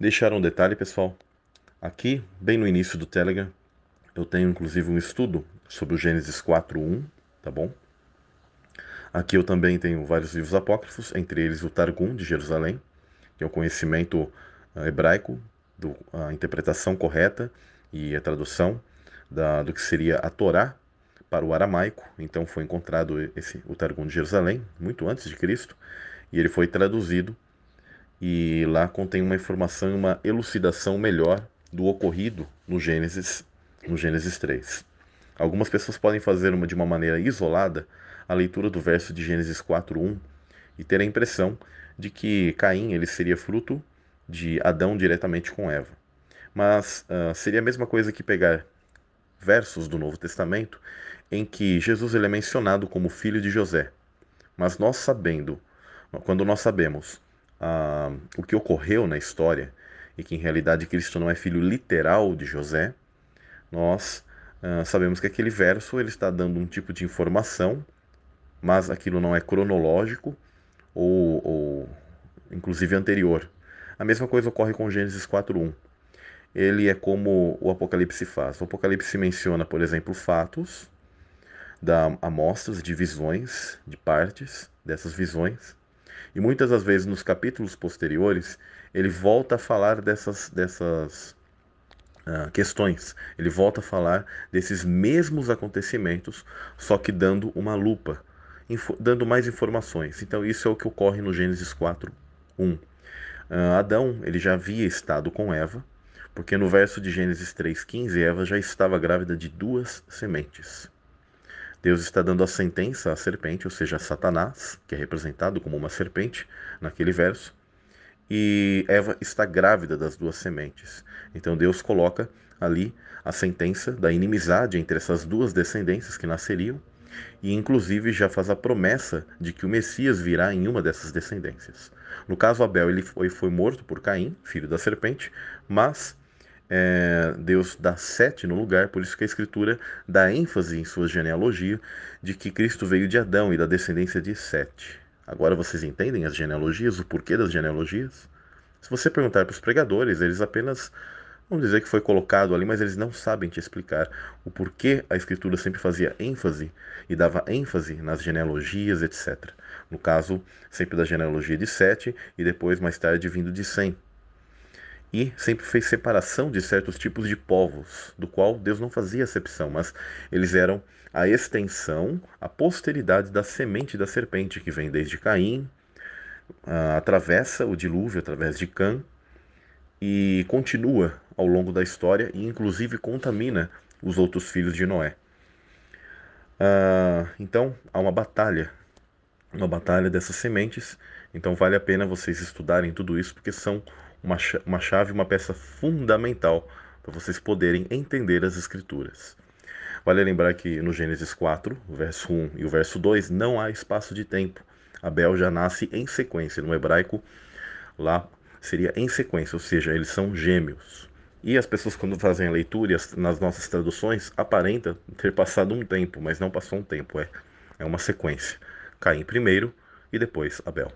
Deixar um detalhe, pessoal. Aqui, bem no início do Telegram, eu tenho inclusive um estudo sobre o Gênesis 4.1, tá bom? Aqui eu também tenho vários livros apócrifos, entre eles o Targum de Jerusalém, que é o conhecimento uh, hebraico, do, a interpretação correta e a tradução da, do que seria a Torá para o aramaico. Então foi encontrado esse, o Targum de Jerusalém, muito antes de Cristo, e ele foi traduzido e lá contém uma informação e uma elucidação melhor do ocorrido no Gênesis, no Gênesis 3. Algumas pessoas podem fazer uma, de uma maneira isolada a leitura do verso de Gênesis 4:1 e ter a impressão de que Caim ele seria fruto de Adão diretamente com Eva. Mas uh, seria a mesma coisa que pegar versos do Novo Testamento em que Jesus ele é mencionado como filho de José. Mas nós sabendo, quando nós sabemos ah, o que ocorreu na história e que em realidade Cristo não é filho literal de José, nós ah, sabemos que aquele verso ele está dando um tipo de informação, mas aquilo não é cronológico ou, ou inclusive anterior. A mesma coisa ocorre com Gênesis 4.1. Ele é como o Apocalipse faz. O Apocalipse menciona, por exemplo, fatos, dá amostras de visões, de partes dessas visões, e muitas das vezes nos capítulos posteriores, ele volta a falar dessas, dessas uh, questões. Ele volta a falar desses mesmos acontecimentos, só que dando uma lupa, dando mais informações. Então isso é o que ocorre no Gênesis 4, 1. Uh, Adão ele já havia estado com Eva, porque no verso de Gênesis 3,15, Eva já estava grávida de duas sementes. Deus está dando a sentença à serpente, ou seja, a Satanás, que é representado como uma serpente naquele verso, e Eva está grávida das duas sementes. Então Deus coloca ali a sentença da inimizade entre essas duas descendências que nasceriam, e inclusive já faz a promessa de que o Messias virá em uma dessas descendências. No caso Abel, ele foi, foi morto por Caim, filho da serpente, mas é, Deus dá sete no lugar, por isso que a Escritura dá ênfase em sua genealogia de que Cristo veio de Adão e da descendência de Sete. Agora vocês entendem as genealogias, o porquê das genealogias? Se você perguntar para os pregadores, eles apenas vão dizer que foi colocado ali, mas eles não sabem te explicar o porquê a Escritura sempre fazia ênfase e dava ênfase nas genealogias, etc. No caso, sempre da genealogia de Sete e depois, mais tarde, vindo de Sem e sempre fez separação de certos tipos de povos, do qual Deus não fazia acepção, mas eles eram a extensão, a posteridade da semente da serpente que vem desde Caim, atravessa o dilúvio através de Cã e continua ao longo da história e inclusive contamina os outros filhos de Noé. Uh, então há uma batalha, uma batalha dessas sementes. Então vale a pena vocês estudarem tudo isso porque são uma, uma chave, uma peça fundamental para vocês poderem entender as Escrituras. Vale lembrar que no Gênesis 4, o verso 1 e o verso 2, não há espaço de tempo. Abel já nasce em sequência. No hebraico, lá seria em sequência, ou seja, eles são gêmeos. E as pessoas, quando fazem a leitura nas nossas traduções, aparenta ter passado um tempo, mas não passou um tempo, é, é uma sequência. Caim primeiro e depois Abel.